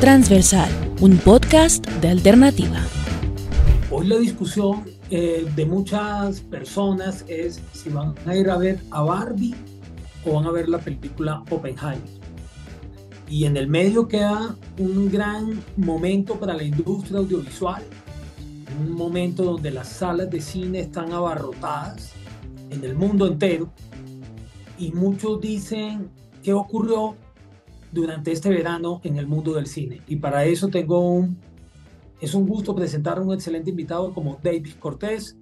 Transversal, un podcast de alternativa. Hoy la discusión eh, de muchas personas es si van a ir a ver a Barbie o van a ver la película Oppenheimer. Y en el medio queda un gran momento para la industria audiovisual, un momento donde las salas de cine están abarrotadas en el mundo entero. Y muchos dicen, ¿qué ocurrió durante este verano en el mundo del cine? Y para eso tengo un es un gusto presentar a un excelente invitado como David Cortés,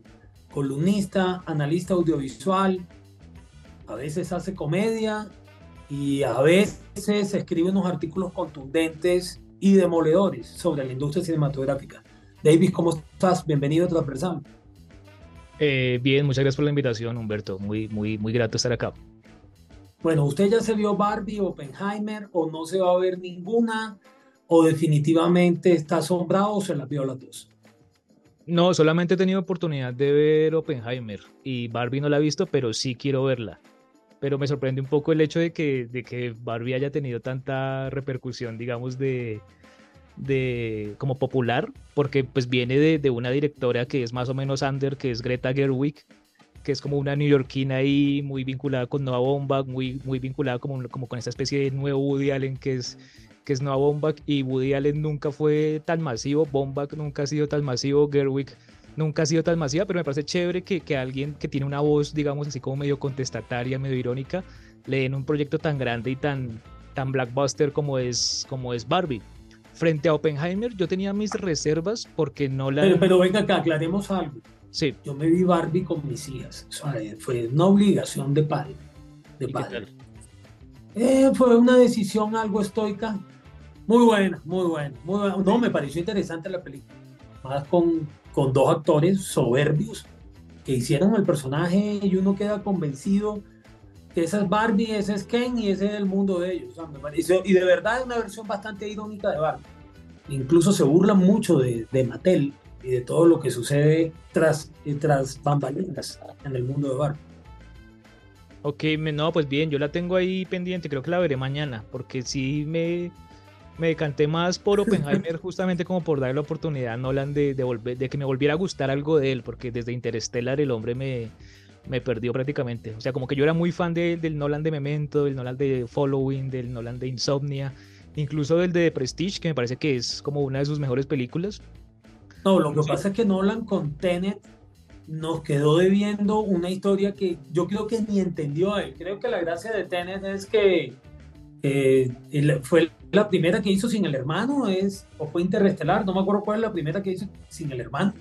columnista, analista audiovisual, a veces hace comedia y a veces escribe unos artículos contundentes y demoledores sobre la industria cinematográfica. David, ¿cómo estás? Bienvenido a Transversal. Eh, bien, muchas gracias por la invitación, Humberto. Muy, muy, muy grato estar acá. Bueno, ¿usted ya se vio Barbie, Oppenheimer o no se va a ver ninguna? o definitivamente está asombrado o se las vio las dos? No, solamente he tenido oportunidad de ver Oppenheimer y Barbie no la he visto, pero sí quiero verla. Pero me sorprende un poco el hecho de que, de que Barbie haya tenido tanta repercusión, digamos, de, de como popular, porque pues viene de, de, una directora que es más o menos under, que es Greta Gerwig, que es como una neoyorquina ahí muy vinculada con Noah Baumbach, muy, muy vinculada como, como con esta especie de nuevo Woody Allen que es que es Noah Baumbach y Woody Allen nunca fue tan masivo, Baumbach nunca ha sido tan masivo, Gerwig nunca ha sido tan masiva, pero me parece chévere que, que alguien que tiene una voz, digamos así como medio contestataria, medio irónica, le den un proyecto tan grande y tan, tan blackbuster como es, como es Barbie. Frente a Oppenheimer, yo tenía mis reservas porque no la. Pero, pero venga acá, aclaremos algo. Sí. Yo me vi Barbie con mis hijas. O sea, fue una obligación de padre. De padre. Eh, fue una decisión algo estoica. Muy buena, muy buena, muy buena. No, me pareció interesante la película. Más con, con dos actores soberbios que hicieron el personaje y uno queda convencido que esa es Barbie, ese es Ken y ese es el mundo de ellos. y de verdad es una versión bastante irónica de Barbie. Incluso se burlan mucho de, de Mattel y de todo lo que sucede tras, tras bambalinas en el mundo de Barbie. Ok, no, pues bien, yo la tengo ahí pendiente, creo que la veré mañana, porque sí me, me decanté más por Oppenheimer justamente como por darle la oportunidad a Nolan de, de, volver, de que me volviera a gustar algo de él, porque desde Interstellar el hombre me, me perdió prácticamente. O sea, como que yo era muy fan de, del Nolan de Memento, del Nolan de Following, del Nolan de Insomnia, incluso del de Prestige, que me parece que es como una de sus mejores películas. No, lo que pasa es que Nolan con Tenet nos quedó debiendo una historia que yo creo que ni entendió él. Creo que la gracia de Tenet es que eh, fue la primera que hizo sin el hermano, es, o fue Interestelar, no me acuerdo cuál es la primera que hizo sin el hermano.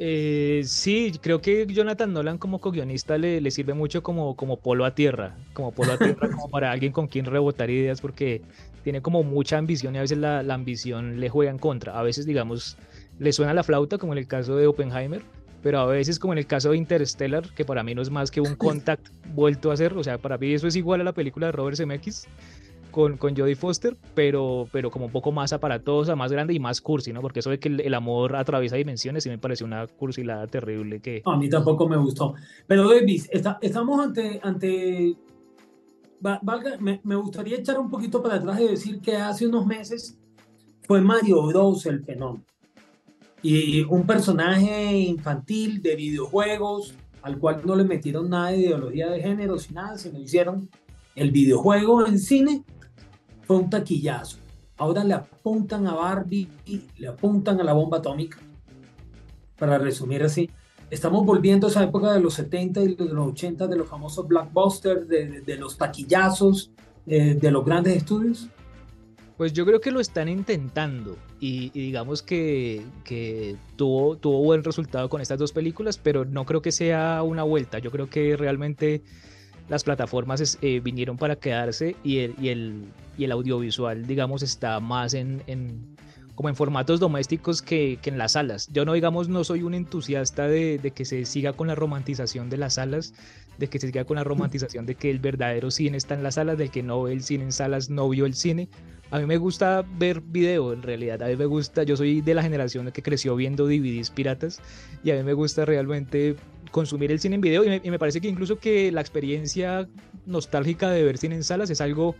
Eh, sí, creo que Jonathan Nolan como co-guionista le, le, sirve mucho como, como polo a tierra, como polo a tierra, como para alguien con quien rebotar ideas, porque tiene como mucha ambición y a veces la, la ambición le juega en contra. A veces, digamos, le suena la flauta, como en el caso de Oppenheimer, pero a veces como en el caso de Interstellar, que para mí no es más que un contact vuelto a hacer, o sea, para mí eso es igual a la película de Robert Zemeckis con, con Jodie Foster, pero, pero como un poco más aparatosa, más grande y más cursi, ¿no? Porque eso de que el, amor atraviesa dimensiones y me pareció una cursilada terrible que... A mí tampoco me gustó. Pero Davis, está, estamos ante... ante... Valga, me, me gustaría echar un poquito para atrás y decir que hace unos meses fue Mario Bros el fenómeno y un personaje infantil de videojuegos al cual no le metieron nada de ideología de género, sin nada, sino hicieron el videojuego en cine, fue un taquillazo. Ahora le apuntan a Barbie, le apuntan a la bomba atómica. Para resumir así, estamos volviendo a esa época de los 70 y los 80 de los famosos blockbusters, de, los taquillazos, de, de los grandes estudios. Pues yo creo que lo están intentando y, digamos que, que, tuvo, tuvo buen resultado con estas dos películas, pero no creo que sea una vuelta. Yo creo que realmente las plataformas eh, vinieron para quedarse y el, y, el, y el, audiovisual, digamos, está más en, en como en formatos domésticos que, que, en las salas. Yo no, digamos, no soy un entusiasta de, de que se siga con la romantización de las salas, de que se siga con la romantización de que el verdadero cine está en las salas, del que no ve el cine en salas no vio el cine. A mí me gusta ver video en realidad, a mí me gusta, yo soy de la generación que creció viendo DVDs piratas y a mí me gusta realmente consumir el cine en video y me, parece que incluso que la experiencia nostálgica de ver cine en salas es algo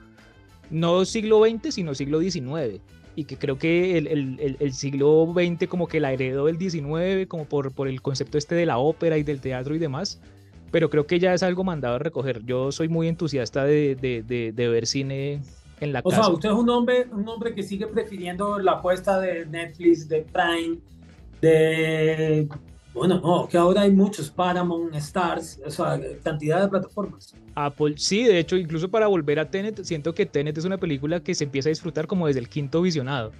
no siglo XX, sino siglo XIX. Y que creo que el, el, el, siglo XX como que la heredó del XIX, como por, por el concepto este de la ópera y del teatro y demás. Pero creo que ya es algo mandado a recoger. Yo soy muy entusiasta de, de, de ver cine en la o sea, usted es un hombre, un hombre que sigue prefiriendo la apuesta de Netflix, de Prime, de bueno, no, que ahora hay muchos, Paramount, Stars, o sea, cantidad de plataformas. Apple, sí, de hecho, incluso para volver a Tenet, siento que Tenet es una película que se empieza a disfrutar como desde el quinto visionado.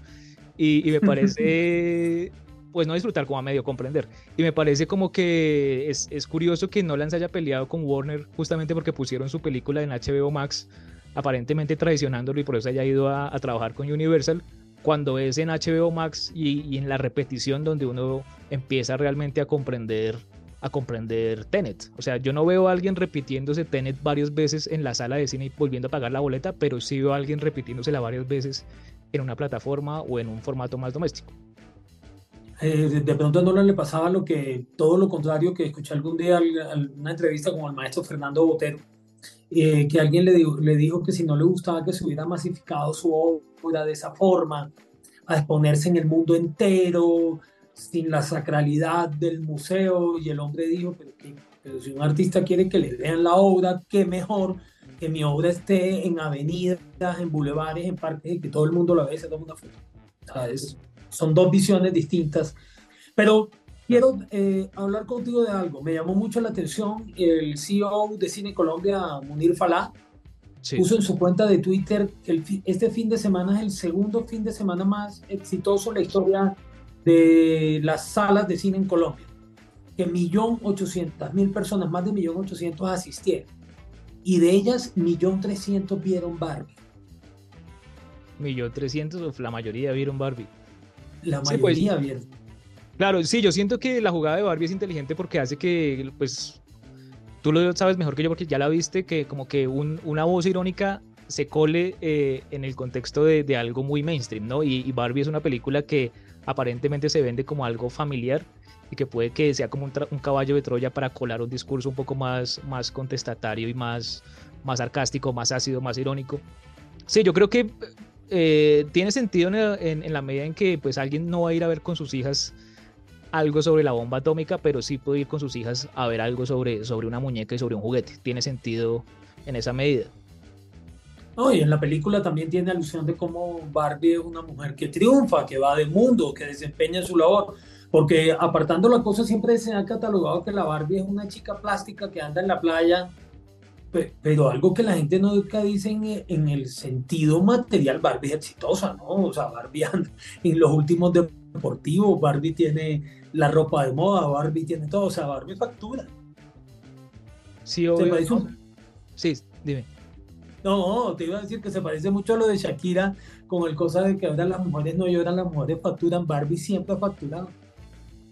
Y, me parece, pues no disfrutar, como a medio comprender. Y me parece como que es, es curioso que Nolan se haya peleado con Warner justamente porque pusieron su película en HBO Max, aparentemente traicionándolo y por eso haya ido a, a trabajar con Universal cuando es en HBO Max y, en la repetición donde uno empieza realmente a comprender a comprender Tenet. O sea, yo no veo a alguien repitiéndose Tenet varias veces en la sala de cine y volviendo a pagar la boleta, pero sí veo a alguien repitiéndosela varias veces en una plataforma o en un formato más doméstico. Eh, de pronto no le pasaba lo que todo lo contrario que escuché algún día en una entrevista con el maestro Fernando Botero, eh, que alguien le dijo, le dijo que si no le gustaba que se hubiera masificado su obra de esa forma, a exponerse en el mundo entero, sin la sacralidad del museo, y el hombre dijo, pero, que, si un artista quiere que le vean la obra, qué mejor que mi obra esté en avenidas, en bulevares, en parques, y que todo el mundo la vea y se tome una foto. son dos visiones distintas. Pero Quiero eh, hablar contigo de algo. Me llamó mucho la atención el CEO de Cine Colombia, Munir Falá, puso en su cuenta de Twitter que este fin de semana es el segundo fin de semana más exitoso en la historia de las salas de cine en Colombia. Que millón ochocientas mil personas, más de millón ochocientos asistieron. Y de ellas, millón trescientos vieron Barbie. Millón trescientos, la mayoría vieron Barbie. La pues, mayoría vieron. Claro, sí, yo siento que la jugada de Barbie es inteligente porque hace que, pues, tú lo sabes mejor que yo porque ya la viste, que como que una voz irónica se cole eh, en el contexto de, algo muy mainstream, ¿no? Y, Barbie es una película que aparentemente se vende como algo familiar y que puede que sea como un, caballo de Troya para colar un discurso un poco más, más contestatario y más, más sarcástico, más ácido, más irónico. Sí, yo creo que eh, tiene sentido en, en, la medida en que pues alguien no va a ir a ver con sus hijas algo sobre la bomba atómica, pero sí puede ir con sus hijas a ver algo sobre, sobre una muñeca y sobre un juguete. Tiene sentido en esa medida. No, y en la película también tiene alusión de cómo Barbie es una mujer que triunfa, que va del mundo, que desempeña su labor. Porque apartando la cosa, siempre se ha catalogado que la Barbie es una chica plástica que anda en la playa, pero algo que la gente nunca dice en, en el sentido material, Barbie es exitosa, ¿no? O sea, Barbie anda en los últimos deportivos, Barbie tiene la ropa de moda, Barbie tiene todo, o sea, Barbie factura. Sí, obvio. Sí, dime. No, te iba a decir que se parece mucho a lo de Shakira con el cosa de que ahora las mujeres no lloran, las mujeres facturan. Barbie siempre ha facturado.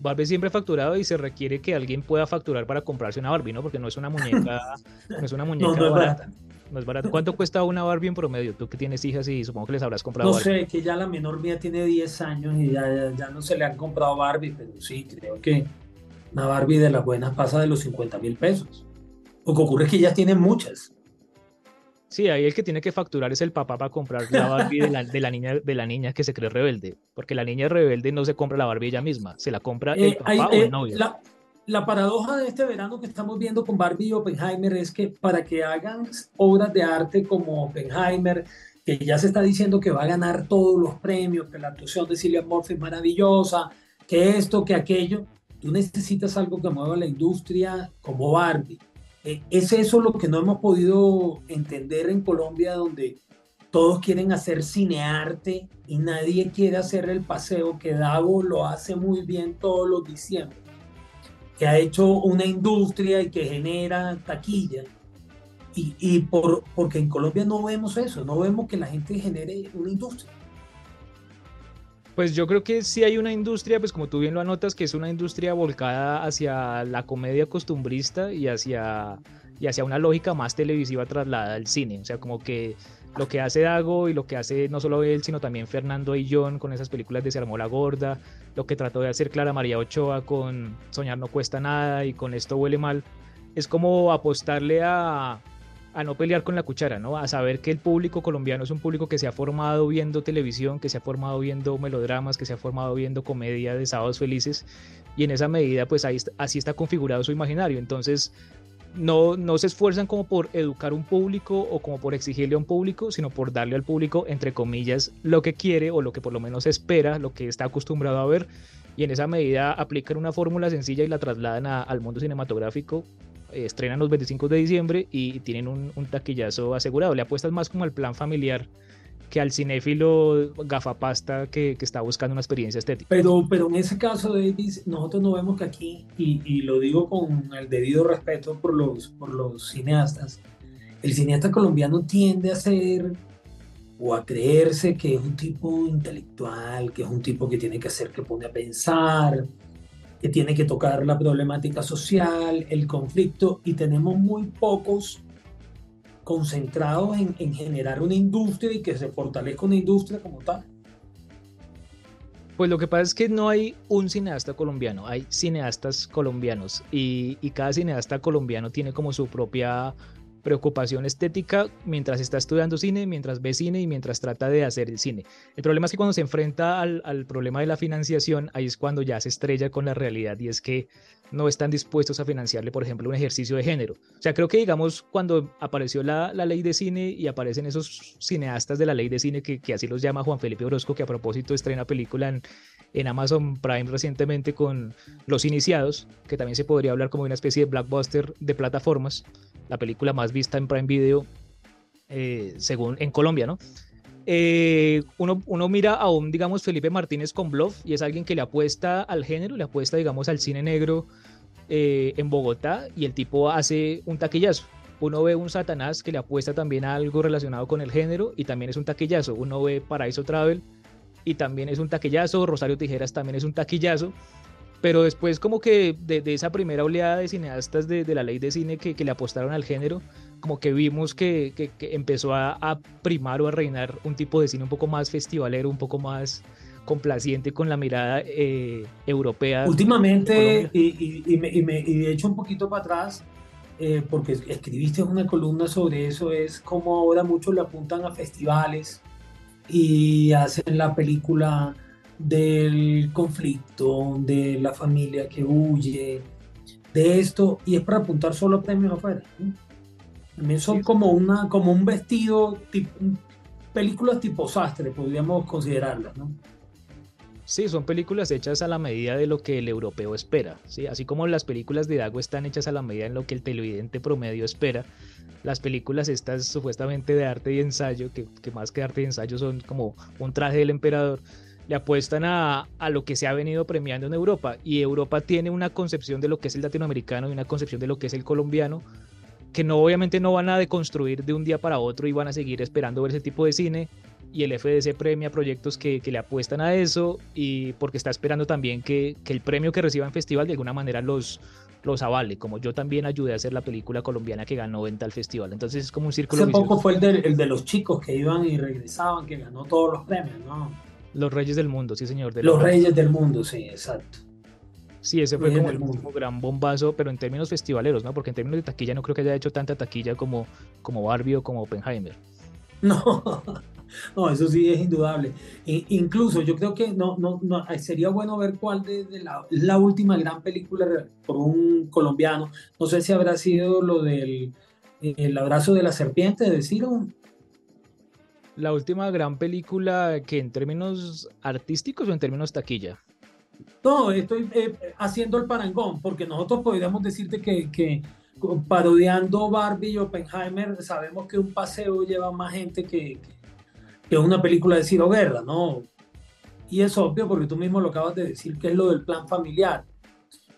Barbie siempre ha facturado y se requiere que alguien pueda facturar para comprarse una Barbie, ¿no? Porque no es una muñeca, no es una muñeca barata. No es barato. ¿Cuánto cuesta una Barbie en promedio? Tú que tienes hijas y supongo que les habrás comprado. No sé, que ya la menor mía tiene 10 años y ya, ya, no se le han comprado Barbie, pero sí, creo que una Barbie de las buenas pasa de los 50 mil pesos. Lo que ocurre es que ellas tienen muchas. Sí, ahí el que tiene que facturar es el papá para comprar la Barbie de la, de la, niña, de la niña que se cree rebelde. Porque la niña rebelde no se compra la Barbie ella misma, se la compra el eh, papá o el eh, novio. La, la paradoja de este verano que estamos viendo con Barbie y Oppenheimer es que para que hagan obras de arte como Oppenheimer, que ya se está diciendo que va a ganar todos los premios, que la actuación de Cillian Murphy es maravillosa, que esto, que aquello, tú necesitas algo que mueva la industria como Barbie. Eh, es eso lo que no hemos podido entender en Colombia, donde todos quieren hacer cinearte y nadie quiere hacer el paseo que Davo lo hace muy bien todos los diciembre que ha hecho una industria y que genera taquilla. Y, y por, porque en Colombia no vemos eso, no vemos que la gente genere una industria. Pues yo creo que sí hay una industria, pues como tú bien lo anotas, que es una industria volcada hacia la comedia costumbrista y hacia, y hacia una lógica más televisiva trasladada al cine. O sea, como que lo que hace Dago y lo que hace no solo él, sino también Fernando John con esas películas de Se armó la gorda, lo que trató de hacer Clara María Ochoa con Soñar no cuesta nada y con Esto huele mal, es como apostarle a, a no pelear con la cuchara, ¿no? A saber que el público colombiano es un público que se ha formado viendo televisión, que se ha formado viendo melodramas, que se ha formado viendo comedia de sábados felices y en esa medida pues ahí, así está configurado su imaginario. Entonces no, no se esfuerzan como por educar un público o como por exigirle a un público, sino por darle al público, entre comillas, lo que quiere o lo que por lo menos espera, lo que está acostumbrado a ver y en esa medida aplican una fórmula sencilla y la trasladan al mundo cinematográfico eh, estrenan los 25 de diciembre y tienen un, taquillazo asegurado. Le apuestas más como al plan familiar que al cinéfilo gafapasta que, que está buscando una experiencia estética. Pero, pero en ese caso, Davis, nosotros no vemos que aquí, y, y, lo digo con el debido respeto por los, por los cineastas, el cineasta colombiano tiende a ser o a creerse que es un tipo intelectual, que es un tipo que tiene que hacer, que pone a pensar, que tiene que tocar la problemática social, el conflicto, y tenemos muy pocos concentrados en, en, generar una industria y que se fortalezca una industria como tal. Pues lo que pasa es que no hay un cineasta colombiano, hay cineastas colombianos y, cada cineasta colombiano tiene como su propia preocupación estética mientras está estudiando cine, mientras ve cine y mientras trata de hacer el cine. El problema es que cuando se enfrenta al, problema de la financiación, ahí es cuando ya se estrella con la realidad y es que no están dispuestos a financiarle, por ejemplo, un ejercicio de género. O sea, creo que, digamos, cuando apareció la, la ley de cine y aparecen esos cineastas de la ley de cine, que, que, así los llama Juan Felipe Orozco, que a propósito estrena película en, en Amazon Prime recientemente con Los Iniciados, que también se podría hablar como una especie de blockbuster de plataformas la película más vista en Prime Video, eh, según en Colombia, ¿no? Eh, uno, uno, mira a un, digamos, Felipe Martínez con Bluff y es alguien que le apuesta al género, le apuesta, digamos, al cine negro eh, en Bogotá y el tipo hace un taquillazo. Uno ve un Satanás que le apuesta también a algo relacionado con el género y también es un taquillazo. Uno ve Paraíso Travel y también es un taquillazo. Rosario Tijeras también es un taquillazo. Pero después como que de, esa primera oleada de cineastas de, la ley de cine que, le apostaron al género, como que vimos que, empezó a, primar o a reinar un tipo de cine un poco más festivalero, un poco más complaciente con la mirada eh, europea. Últimamente, y, y, me, de hecho un poquito para atrás, eh, porque escribiste una columna sobre eso, es como ahora muchos le apuntan a festivales y hacen la película del conflicto, de la familia que huye, de esto, y es para apuntar solo a premios afuera. También son como, una, como un vestido, tipo, películas tipo sastre, podríamos considerarlas, ¿no? Sí, son películas hechas a la medida de lo que el europeo espera. ¿sí? Así como las películas de Dago están hechas a la medida en lo que el televidente promedio espera, las películas estas supuestamente de arte y ensayo, que, que más que arte y ensayo son como un traje del emperador, le apuestan a, a, lo que se ha venido premiando en Europa. Y Europa tiene una concepción de lo que es el latinoamericano y una concepción de lo que es el colombiano, que no obviamente no van a deconstruir de un día para otro y van a seguir esperando ver ese tipo de cine. Y el FDC premia proyectos que, que le apuestan a eso y porque está esperando también que, que, el premio que reciba en festival de alguna manera los, los avale, como yo también ayudé a hacer la película colombiana que ganó en tal festival. Entonces es como un círculo. Hace poco fue el de, el de los chicos que iban y regresaban, que ganó todos los premios, ¿no? Los Reyes del Mundo, sí, señor. los Reyes del Mundo, sí, exacto. Sí, ese fue como el último gran bombazo, pero en términos festivaleros, ¿no? Porque en términos de taquilla no creo que haya hecho tanta taquilla como, como Barbie o como Oppenheimer. No, no, eso sí es indudable. incluso yo creo que no, no, no sería bueno ver cuál de, la, la, última gran película por un colombiano. No sé si habrá sido lo del el abrazo de la serpiente de Ciro la última gran película que en términos artísticos o en términos taquilla? No, estoy eh, haciendo el parangón, porque nosotros podríamos decirte que, que, parodiando Barbie y Oppenheimer, sabemos que un paseo lleva más gente que, que una película de Ciro Guerra, ¿no? Y es obvio porque tú mismo lo acabas de decir, que es lo del plan familiar.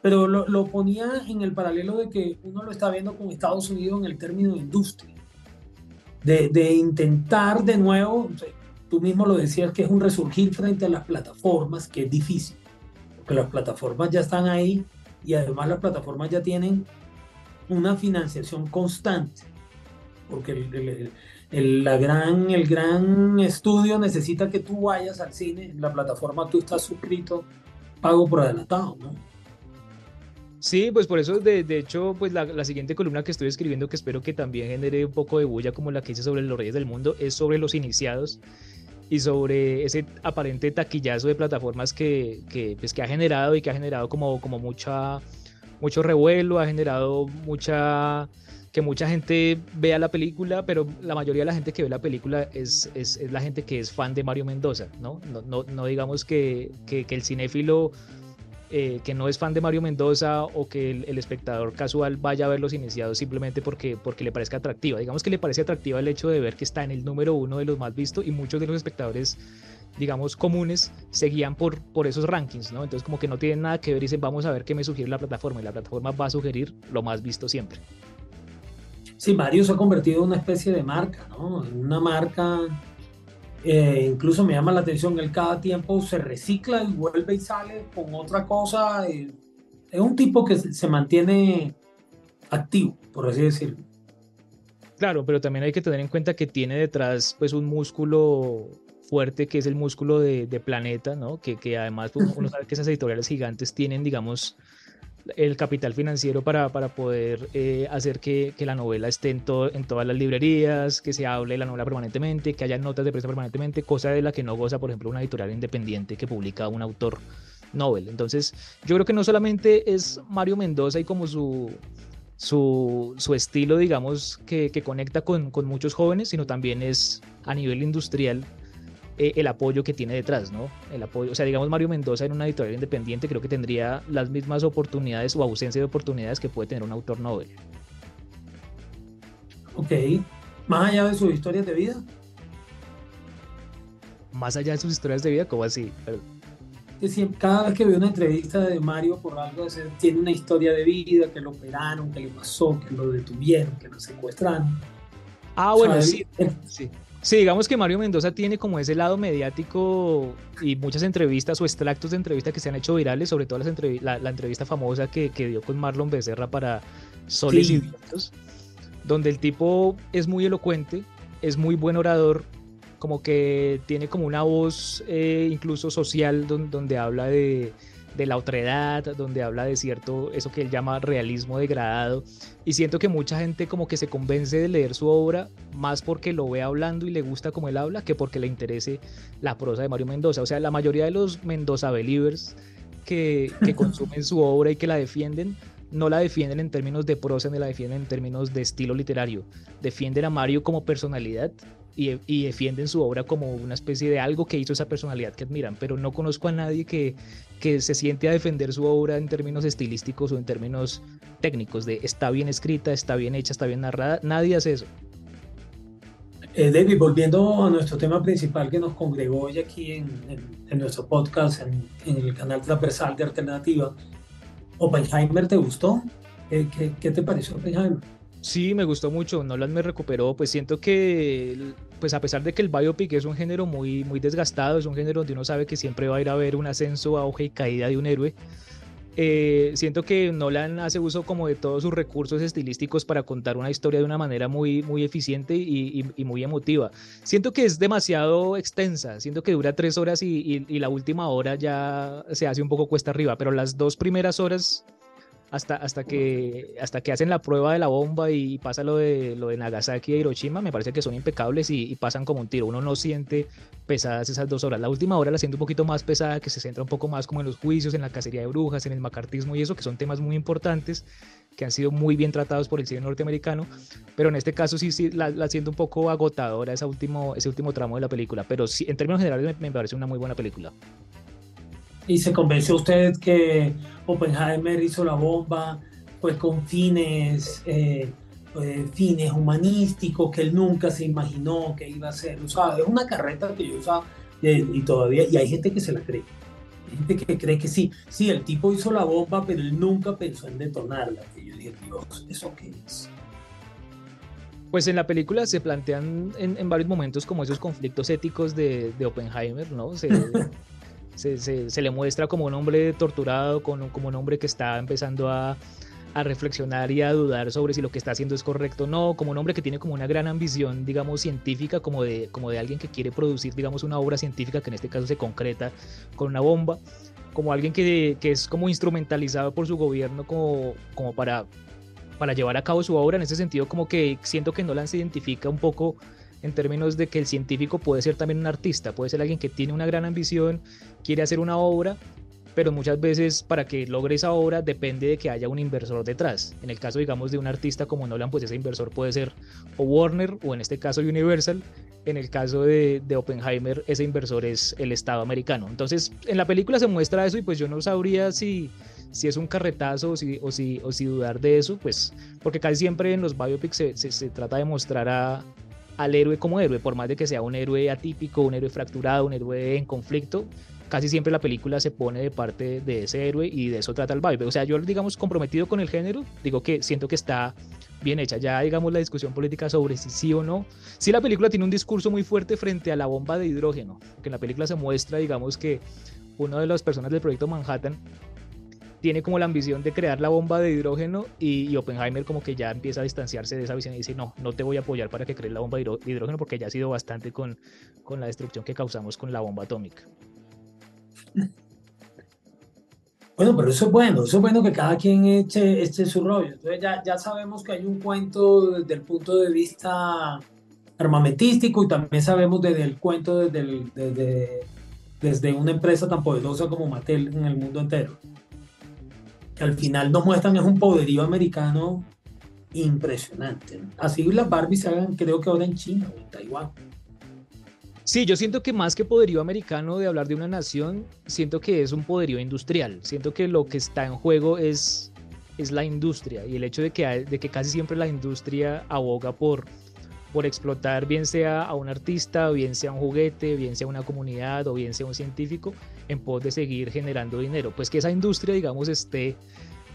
Pero lo, lo ponía en el paralelo de que uno lo está viendo con Estados Unidos en el término de industria de, intentar de nuevo, tú mismo lo decías, que es un resurgir frente a las plataformas, que es difícil, porque las plataformas ya están ahí y además las plataformas ya tienen una financiación constante, porque el, la gran, el gran estudio necesita que tú vayas al cine, en la plataforma tú estás suscrito, pago por adelantado, ¿no? Sí, pues por eso, de, de hecho, pues la, la, siguiente columna que estoy escribiendo, que espero que también genere un poco de bulla como la que hice sobre los reyes del mundo, es sobre los iniciados y sobre ese aparente taquillazo de plataformas que, que, pues, que ha generado y que ha generado como, como mucha, mucho revuelo, ha generado mucha que mucha gente vea la película, pero la mayoría de la gente que ve la película es, es, es la gente que es fan de Mario Mendoza, ¿no? No, no, no digamos que, que, que, el cinéfilo eh, que no es fan de Mario Mendoza o que el, espectador casual vaya a ver los iniciados simplemente porque, porque le parezca atractiva. Digamos que le parece atractiva el hecho de ver que está en el número uno de los más vistos y muchos de los espectadores digamos, comunes seguían por, por esos rankings, ¿no? Entonces como que no tienen nada que ver y dicen, vamos a ver qué me sugiere la plataforma y la plataforma va a sugerir lo más visto siempre. Sí, Mario se ha convertido en una especie de marca, ¿no? En una marca, eh, incluso me llama la atención, él cada tiempo se recicla y vuelve y sale con otra cosa. Eh, es un tipo que se mantiene activo, por así decirlo. Claro, pero también hay que tener en cuenta que tiene detrás pues un músculo fuerte que es el músculo de, Planeta, ¿no? Que, que además uno, uno sabe que esas editoriales gigantes tienen, digamos, el capital financiero para, para poder eh, hacer que, que, la novela esté en, to, en todas las librerías, que se hable de la novela permanentemente, que haya notas de prensa permanentemente, cosa de la que no goza, por ejemplo, una editorial independiente que publica un autor novel. Entonces, yo creo que no solamente es Mario Mendoza y como su, su, su estilo, digamos, que, que conecta con, con muchos jóvenes, sino también es a nivel industrial eh, el apoyo que tiene detrás, ¿no? El apoyo, o sea, digamos Mario Mendoza en una editorial independiente creo que tendría las mismas oportunidades o ausencia de oportunidades que puede tener un autor novel. Ok, más allá de sus historias de vida. Más allá de sus historias de vida, ¿cómo así? Cada vez que veo una entrevista de Mario por algo, tiene una historia de vida, que lo operaron, que le pasó, que lo detuvieron, que lo secuestraron. Ah, bueno, o sea, sí, sí. Sí, digamos que Mario Mendoza tiene como ese lado mediático y muchas entrevistas o extractos de entrevistas que se han hecho virales, sobre todo las entrev la, la, entrevista famosa que, que, dio con Marlon Becerra para Soles sí. y Vientos, donde el tipo es muy elocuente, es muy buen orador, como que tiene como una voz eh, incluso social donde, donde habla de, de la otredad, donde habla de cierto, eso que él llama realismo degradado. Y siento que mucha gente como que se convence de leer su obra más porque lo ve hablando y le gusta como él habla que porque le interese la prosa de Mario Mendoza. O sea, la mayoría de los Mendoza believers que, que consumen su obra y que la defienden, no la defienden en términos de prosa ni la defienden en términos de estilo literario. Defienden a Mario como personalidad y, y, defienden su obra como una especie de algo que hizo esa personalidad que admiran, pero no conozco a nadie que, que se siente a defender su obra en términos estilísticos o en términos técnicos, de está bien escrita, está bien hecha, está bien narrada, nadie hace eso. Eh, David, volviendo a nuestro tema principal que nos congregó hoy aquí en, en, en nuestro podcast, en, en, el canal transversal de Alternativa, ¿Oppenheimer te gustó? ¿Qué, qué, qué te pareció Oppenheimer? Sí, me gustó mucho. Nolan me recuperó. Pues siento que, pues a pesar de que el biopic es un género muy, muy desgastado, es un género donde uno sabe que siempre va a ir a ver un ascenso, auge y caída de un héroe. Eh, siento que Nolan hace uso como de todos sus recursos estilísticos para contar una historia de una manera muy, muy eficiente y, muy emotiva. Siento que es demasiado extensa, siento que dura tres horas y la última hora ya se hace un poco cuesta arriba, pero las dos primeras horas hasta, hasta, que, hasta que hacen la prueba de la bomba y pasa lo de, lo de Nagasaki y Hiroshima, me parece que son impecables y, y, pasan como un tiro. Uno no siente pesadas esas dos horas. La última hora la siento un poquito más pesada, que se centra un poco más como en los juicios, en la cacería de brujas, en el macartismo y eso, que son temas muy importantes que han sido muy bien tratados por el cine norteamericano, pero en este caso sí, sí la, la siento un poco agotadora ese último, ese último tramo de la película, pero sí, en términos generales me, me parece una muy buena película. ¿Y se convenció usted que Oppenheimer hizo la bomba pues con fines, eh, eh, fines humanísticos que él nunca se imaginó que iba a ser? O sea, es una carreta que yo usaba eh, y todavía, y hay gente que se la cree. Hay gente que cree que sí, sí, el tipo hizo la bomba, pero él nunca pensó en detonarla. Y yo dije, Dios, ¿eso qué es? Pues en la película se plantean en, en varios momentos como esos conflictos éticos de, de Oppenheimer, ¿no? Se, se, le muestra como un hombre torturado, como, un hombre que está empezando a, reflexionar y a dudar sobre si lo que está haciendo es correcto o no, como un hombre que tiene como una gran ambición, digamos, científica, como de, como de alguien que quiere producir, digamos, una obra científica que en este caso se concreta con una bomba. como alguien que, que, es como instrumentalizado por su gobierno como, como para, para llevar a cabo su obra. En ese sentido, como que siento que Nolan se identifica un poco en términos de que el científico puede ser también un artista, puede ser alguien que tiene una gran ambición, quiere hacer una obra, pero muchas veces para que logre esa obra depende de que haya un inversor detrás. En el caso, digamos, de un artista como Nolan, pues ese inversor puede ser o Warner o en este caso Universal. En el caso de, de Oppenheimer, ese inversor es el Estado americano. Entonces, en la película se muestra eso y pues yo no sabría si, si es un carretazo o si, o si, o si dudar de eso, pues porque casi siempre en los biopics se, se, se trata de mostrar a, al héroe como héroe, por más de que sea un héroe atípico, un héroe fracturado, un héroe en conflicto, casi siempre la película se pone de parte de ese héroe y de eso trata el vibe. O sea, yo, digamos, comprometido con el género, digo que siento que está bien hecha. Ya, digamos, la discusión política sobre si sí o no. Sí, la película tiene un discurso muy fuerte frente a la bomba de hidrógeno, que en la película se muestra, digamos, que una de las personas del proyecto Manhattan tiene como la ambición de crear la bomba de hidrógeno y, Oppenheimer como que ya empieza a distanciarse de esa visión y dice, no, no te voy a apoyar para que crees la bomba de hidrógeno porque ya ha sido bastante con, con la destrucción que causamos con la bomba atómica. Bueno, pero eso es bueno, eso es bueno que cada quien eche, su rollo. Entonces ya, ya sabemos que hay un cuento desde el punto de vista armamentístico y también sabemos desde el cuento desde, desde, desde una empresa tan poderosa como Mattel en el mundo entero. Al final nos muestran es un poderío americano impresionante. Así las Barbies se hagan creo que ahora en China o en Taiwán. Sí, yo siento que más que poderío americano de hablar de una nación, siento que es un poderío industrial. Siento que lo que está en juego es, es la industria y el hecho de que, de que casi siempre la industria aboga por, por explotar bien sea a un artista, bien sea un juguete, bien sea una comunidad o bien sea un científico en pos de seguir generando dinero. Pues que esa industria, digamos, esté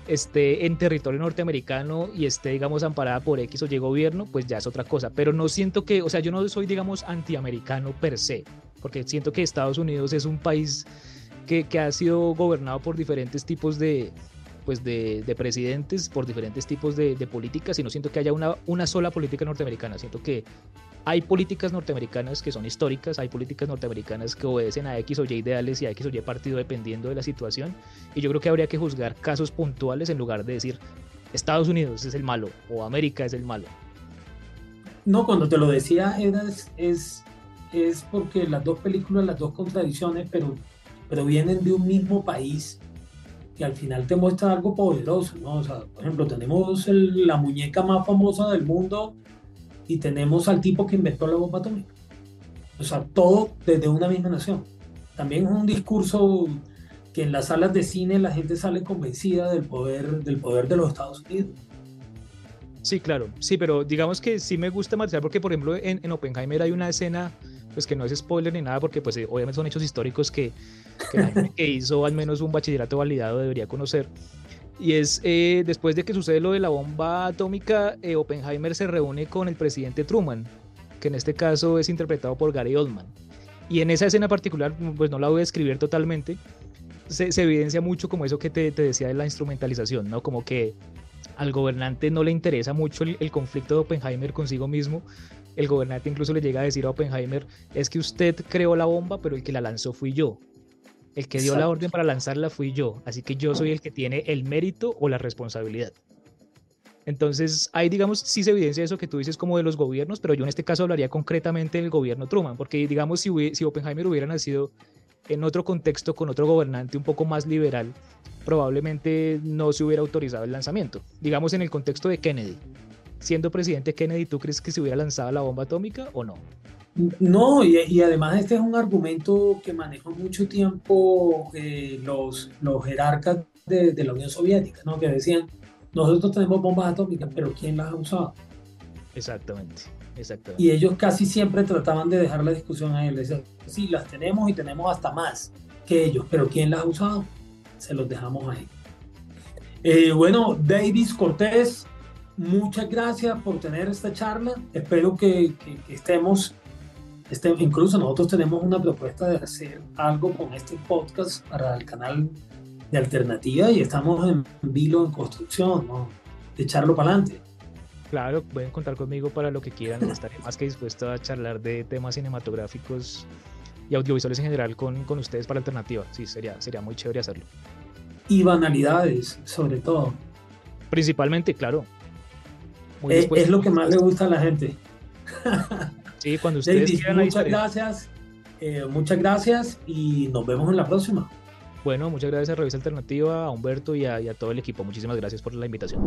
esté en territorio norteamericano y esté, digamos, amparada por X o Y gobierno, pues ya es otra cosa. Pero no siento que, o sea, yo no soy, digamos, antiamericano per se, porque siento que Estados Unidos es un país que, que ha sido gobernado por diferentes tipos de, pues de, de, presidentes, por diferentes tipos de, de, políticas, y no siento que haya una, una sola política norteamericana. Siento que hay políticas norteamericanas que son históricas, hay políticas norteamericanas que obedecen a X o Y ideales y a X o Y partido dependiendo de la situación. Y yo creo que habría que juzgar casos puntuales en lugar de decir Estados Unidos es el malo o América es el malo. No, cuando te lo decía es, es, es porque las dos películas, las dos contradicciones, pero, pero vienen de un mismo país que al final te muestra algo poderoso, ¿no? O sea, por ejemplo, tenemos la muñeca más famosa del mundo y tenemos al tipo que inventó la bomba atómica. O sea, todo desde una misma nación. También es un discurso que en las salas de cine la gente sale convencida del poder, del poder de los Estados Unidos. Sí, claro, sí, pero digamos que sí me gusta material porque, por ejemplo, en, en Oppenheimer hay una escena, pues que no es spoiler ni nada, porque pues obviamente son hechos históricos que, que la gente que hizo al menos un bachillerato validado debería conocer. Y es eh, después de que sucede lo de la bomba atómica, eh, Oppenheimer se reúne con el presidente Truman, que en este caso es interpretado por Gary Oldman. Y en esa escena particular, pues no la voy a describir totalmente, se, evidencia mucho como eso que te, decía de la instrumentalización, ¿no? Como que al gobernante no le interesa mucho el, el conflicto de Oppenheimer consigo mismo. El gobernante incluso le llega a decir a Oppenheimer, es que usted creó la bomba, pero el que la lanzó fui yo. El que dio la orden para lanzarla fui yo, así que yo soy el que tiene el mérito o la responsabilidad. Entonces, ahí digamos, sí se evidencia eso que tú dices como de los gobiernos, pero yo en este caso hablaría concretamente del gobierno Truman, porque digamos, si, si Oppenheimer hubiera nacido en otro contexto, con otro gobernante un poco más liberal, probablemente no se hubiera autorizado el lanzamiento. Digamos en el contexto de Kennedy. Siendo presidente Kennedy, ¿tú crees que se hubiera lanzado la bomba atómica o no? No, y, además este es un argumento que manejó mucho tiempo eh, los, los jerarcas de, de, la Unión Soviética, ¿no? que decían, nosotros tenemos bombas atómicas, pero ¿quién las ha usado? Exactamente, exactamente. Y ellos casi siempre trataban de dejar la discusión a ellos. Decían, sí, las tenemos y tenemos hasta más que ellos, pero ¿quién las ha usado? Se los dejamos ahí. Eh, bueno, Davis Cortés, muchas gracias por tener esta charla. Espero que, que, que estemos este, incluso nosotros tenemos una propuesta de hacer algo con este podcast para el canal de alternativa y estamos en vilo en construcción, ¿no? de echarlo para adelante. Claro, pueden contar conmigo para lo que quieran. Estaré más que dispuesto a charlar de temas cinematográficos y audiovisuales en general con, con ustedes para Alternativa. Sí, sería, sería muy chévere hacerlo. Y banalidades, sobre todo. Principalmente, claro. Eh, es lo que más le gusta a la gente. Sí, cuando ustedes quieran. Muchas gracias. Eh, muchas gracias y nos vemos en la próxima. Bueno, muchas gracias a Revista Alternativa, a Humberto y a todo el equipo. Muchísimas gracias por la invitación.